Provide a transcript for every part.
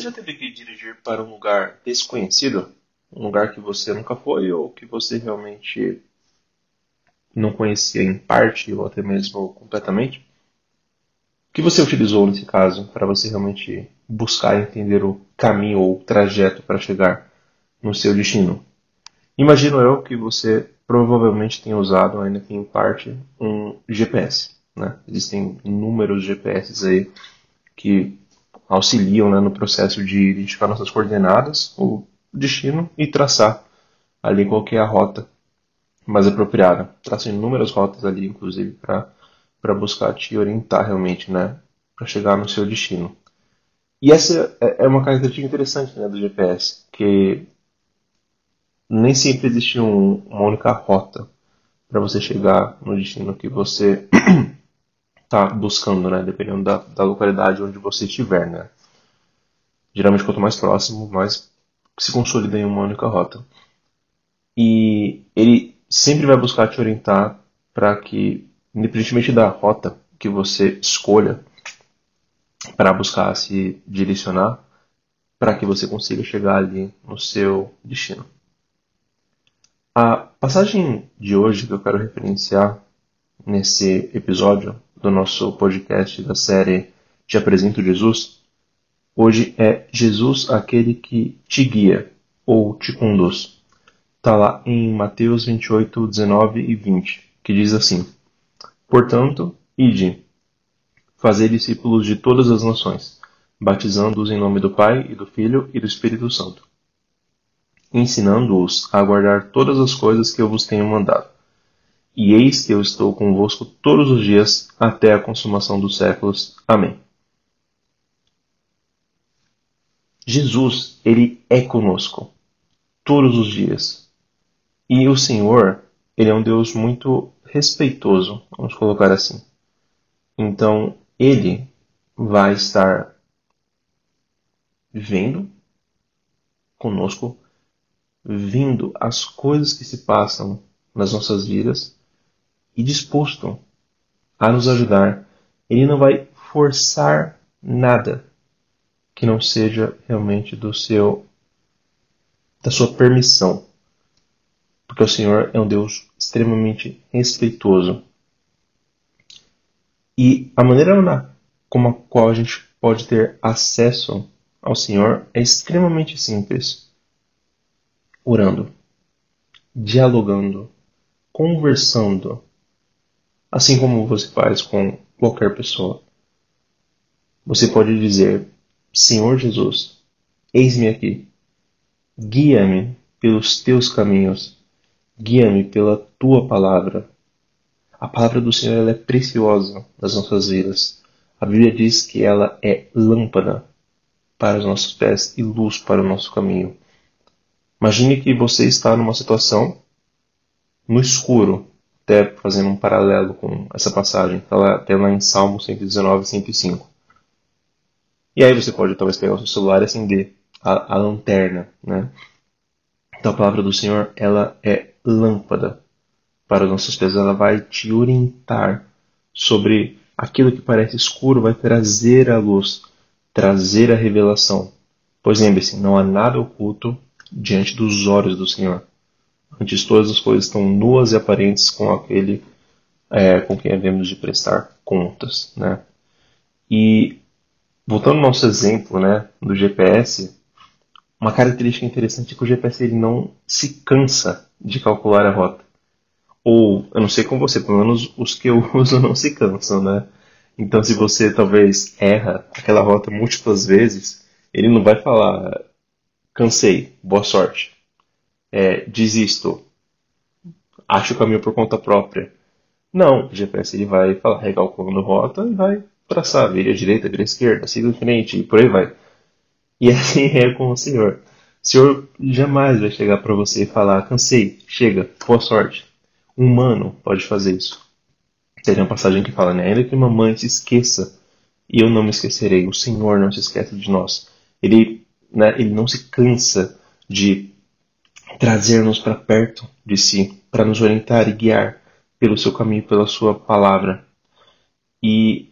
Já teve que dirigir para um lugar desconhecido? Um lugar que você nunca foi ou que você realmente não conhecia em parte ou até mesmo completamente? O que você utilizou nesse caso para você realmente buscar entender o caminho ou o trajeto para chegar no seu destino? Imagino eu que você provavelmente tenha usado, ainda que em parte, um GPS. Né? Existem inúmeros GPS aí que auxiliam né, no processo de identificar nossas coordenadas, o destino e traçar ali qual é a rota mais apropriada. Traçam inúmeras rotas ali, inclusive, para buscar te orientar realmente, né, para chegar no seu destino. E essa é, é uma característica interessante né, do GPS, que nem sempre existe um, uma única rota para você chegar no destino que você está buscando, né? Dependendo da, da, localidade onde você estiver, né? Geralmente, quanto mais próximo, mais se consolida em uma única rota. E ele sempre vai buscar te orientar para que, independentemente da rota que você escolha para buscar se direcionar, para que você consiga chegar ali no seu destino. A passagem de hoje que eu quero referenciar nesse episódio do nosso podcast da série Te Apresento Jesus, hoje é Jesus aquele que te guia ou te conduz. Está lá em Mateus 28, 19 e 20, que diz assim: Portanto, ide, fazer discípulos de todas as nações, batizando-os em nome do Pai e do Filho e do Espírito Santo ensinando-os a guardar todas as coisas que eu vos tenho mandado. E eis que eu estou convosco todos os dias até a consumação dos séculos. Amém. Jesus, ele é conosco todos os dias. E o Senhor, ele é um Deus muito respeitoso, vamos colocar assim. Então, ele vai estar vendo conosco vindo as coisas que se passam nas nossas vidas e disposto a nos ajudar. Ele não vai forçar nada que não seja realmente do seu da sua permissão. Porque o Senhor é um Deus extremamente respeitoso. E a maneira na, como a qual a gente pode ter acesso ao Senhor é extremamente simples orando, dialogando, conversando, assim como você faz com qualquer pessoa. Você pode dizer: Senhor Jesus, eis-me aqui, guia-me pelos teus caminhos, guia-me pela tua palavra. A palavra do Senhor é preciosa nas nossas vidas. A Bíblia diz que ela é lâmpada para os nossos pés e luz para o nosso caminho. Imagine que você está numa situação no escuro, até fazendo um paralelo com essa passagem, está lá, em Salmo 119, 105. E aí você pode talvez pegar o seu celular e acender a, a lanterna, né? Então a palavra do Senhor, ela é lâmpada para os nossos pés, ela vai te orientar sobre aquilo que parece escuro, vai trazer a luz, trazer a revelação. Pois lembre-se, não há nada oculto diante dos olhos do Senhor. Antes todas as coisas estão nuas e aparentes com aquele é, com quem havemos de prestar contas, né? E voltando ao nosso exemplo, né, do GPS, uma característica interessante é que o GPS ele não se cansa de calcular a rota. Ou, eu não sei com você, pelo menos os que eu uso não se cansam, né? Então, se você talvez erra aquela rota múltiplas vezes, ele não vai falar, cansei, boa sorte. É, desisto, acho o caminho por conta própria. Não, o GPS ele vai falar, recalculando rota e vai traçar, vira direita, vira esquerda, siga em frente e por aí vai. E assim é com o Senhor. O Senhor jamais vai chegar para você e falar, cansei, chega, boa sorte. Um humano pode fazer isso. Tem uma passagem que fala, né? Ainda que uma mãe se esqueça, e eu não me esquecerei, o Senhor não se esquece de nós. Ele né, ele não se cansa de trazer-nos para perto de si, para nos orientar e guiar pelo seu caminho, pela sua palavra. E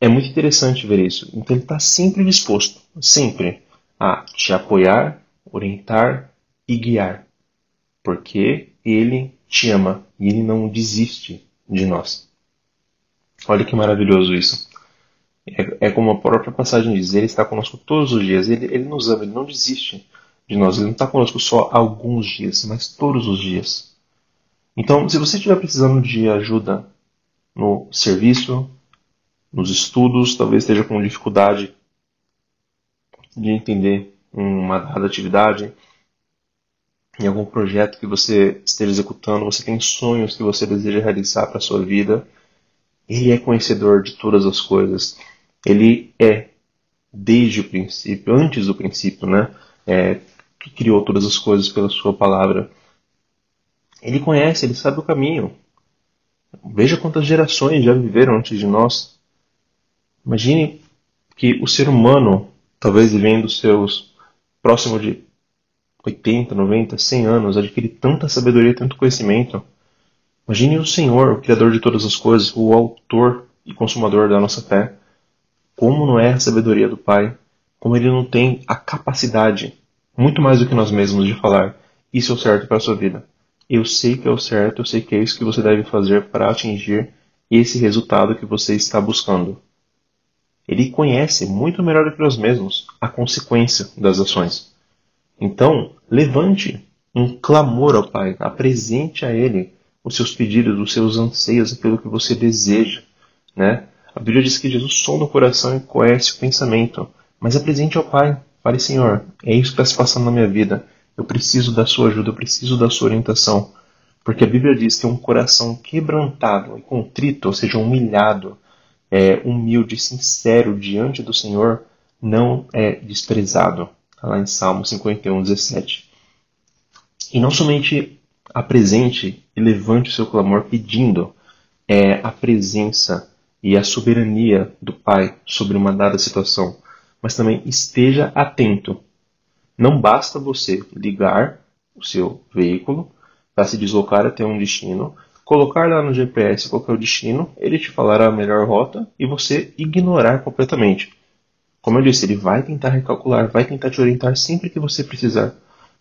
é muito interessante ver isso. Então ele está sempre disposto, sempre, a te apoiar, orientar e guiar, porque Ele te ama e Ele não desiste de nós. Olha que maravilhoso isso. É, é, como a própria passagem diz: Ele está conosco todos os dias, ele, ele nos ama, Ele não desiste de nós, Ele não está conosco só alguns dias, mas todos os dias. Então, se você estiver precisando de ajuda no serviço, nos estudos, talvez esteja com dificuldade de entender uma dada atividade, em algum projeto que você esteja executando, você tem sonhos que você deseja realizar para a sua vida, ele é conhecedor de todas as coisas. Ele é, desde o princípio, antes do princípio, né? É, que criou todas as coisas pela sua palavra. Ele conhece, ele sabe o caminho. Veja quantas gerações já viveram antes de nós. Imagine que o ser humano, talvez vivendo seus próximo de 80, 90, 100 anos, adquire tanta sabedoria, tanto conhecimento. Imagine o Senhor, o Criador de todas as coisas, o autor e consumador da nossa fé. Como não é a sabedoria do Pai, como ele não tem a capacidade, muito mais do que nós mesmos, de falar: Isso é o certo para a sua vida. Eu sei que é o certo, eu sei que é isso que você deve fazer para atingir esse resultado que você está buscando. Ele conhece muito melhor do que nós mesmos a consequência das ações. Então, levante um clamor ao Pai, apresente a Ele os seus pedidos, os seus anseios, aquilo que você deseja. Né? A Bíblia diz que Jesus sonda o coração e conhece o pensamento, mas apresente ao Pai. Fale, Senhor, é isso que está se passando na minha vida. Eu preciso da sua ajuda, eu preciso da sua orientação. Porque a Bíblia diz que um coração quebrantado e contrito, ou seja, humilhado, é, humilde, sincero diante do Senhor, não é desprezado. Está lá em Salmo 51, 17. E não somente apresente e levante o seu clamor pedindo é, a presença e a soberania do Pai sobre uma dada situação, mas também esteja atento. Não basta você ligar o seu veículo para se deslocar até um destino, colocar lá no GPS qual é o destino, ele te falará a melhor rota e você ignorar completamente. Como eu disse, ele vai tentar recalcular, vai tentar te orientar sempre que você precisar.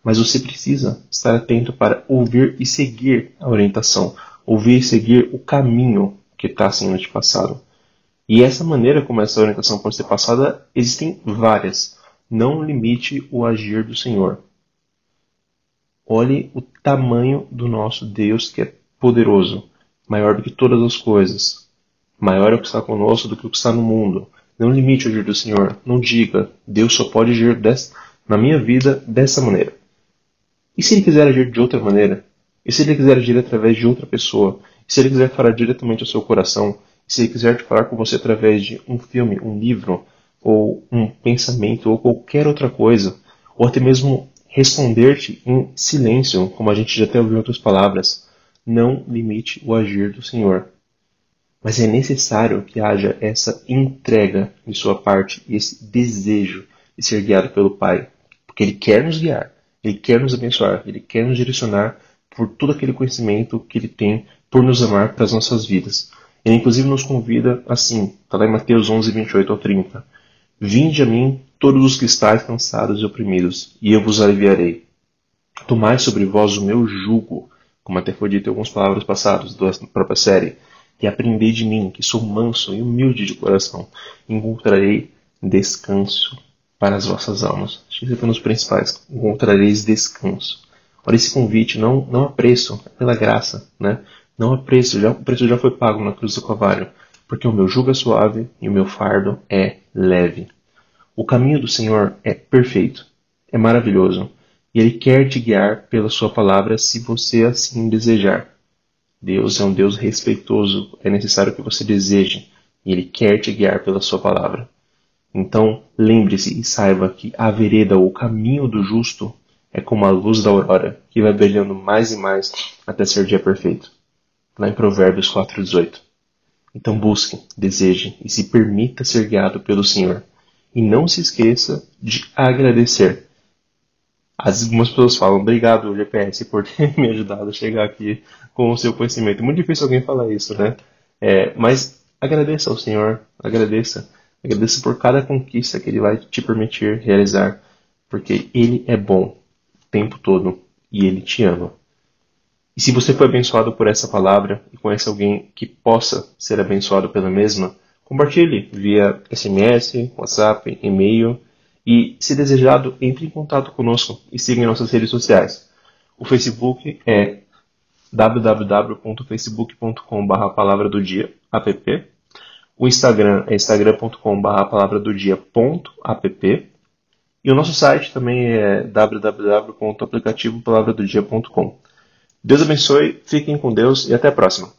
Mas você precisa estar atento para ouvir e seguir a orientação, ouvir e seguir o caminho que está sendo te passado. E essa maneira como essa orientação pode ser passada, existem várias. Não limite o agir do Senhor. Olhe o tamanho do nosso Deus que é poderoso, maior do que todas as coisas. Maior é o que está conosco do que o que está no mundo. Não limite o agir do Senhor. Não diga, Deus só pode agir na minha vida dessa maneira. E se ele quiser agir de outra maneira? E se ele quiser agir através de outra pessoa? E se ele quiser falar diretamente ao seu coração? Se quiser falar com você através de um filme, um livro, ou um pensamento, ou qualquer outra coisa? Ou até mesmo responder-te em silêncio, como a gente já até ouviu em outras palavras? Não limite o agir do Senhor. Mas é necessário que haja essa entrega de sua parte esse desejo de ser guiado pelo Pai, porque Ele quer nos guiar. Ele quer nos abençoar, Ele quer nos direcionar por todo aquele conhecimento que Ele tem por nos amar para as nossas vidas. Ele inclusive nos convida assim, está lá em Mateus 11, 28 ao 30. Vinde a mim todos os que estáis cansados e oprimidos, e eu vos aliviarei. Tomai sobre vós o meu jugo, como até foi dito em algumas palavras passadas da própria série, e aprendei de mim, que sou manso e humilde de coração, e encontrarei descanso para as vossas almas. Acho que nos principais. Encontrareis descanso. Olha esse convite, não, não há preço, é pela graça, né? Não há preço, já, o preço já foi pago na cruz do Calvário, porque o meu jugo é suave e o meu fardo é leve. O caminho do Senhor é perfeito, é maravilhoso, e Ele quer te guiar pela Sua palavra se você assim desejar. Deus é um Deus respeitoso, é necessário que você deseje, e Ele quer te guiar pela Sua palavra. Então, lembre-se e saiba que a vereda ou o caminho do justo é como a luz da aurora, que vai brilhando mais e mais até ser dia perfeito. Lá em Provérbios 4:18. Então busque, deseje e se permita ser guiado pelo Senhor. E não se esqueça de agradecer. Algumas pessoas falam, obrigado GPS por ter me ajudado a chegar aqui com o seu conhecimento. Muito difícil alguém falar isso, né? É, mas agradeça ao Senhor, agradeça Agradeça por cada conquista que Ele vai te permitir realizar. porque Ele é bom o tempo todo e Ele te ama. E se você foi abençoado por essa palavra e conhece alguém que possa ser abençoado pela mesma, compartilhe via SMS, WhatsApp, e-mail e, se desejado, entre em contato conosco e siga em nossas redes sociais. O Facebook é www.facebook.com.br palavra do dia app. O Instagram é instagram.com.br palavra do dia.app. E o nosso site também é www.aplicativopalavradodia.com. Deus abençoe, fiquem com Deus e até a próxima.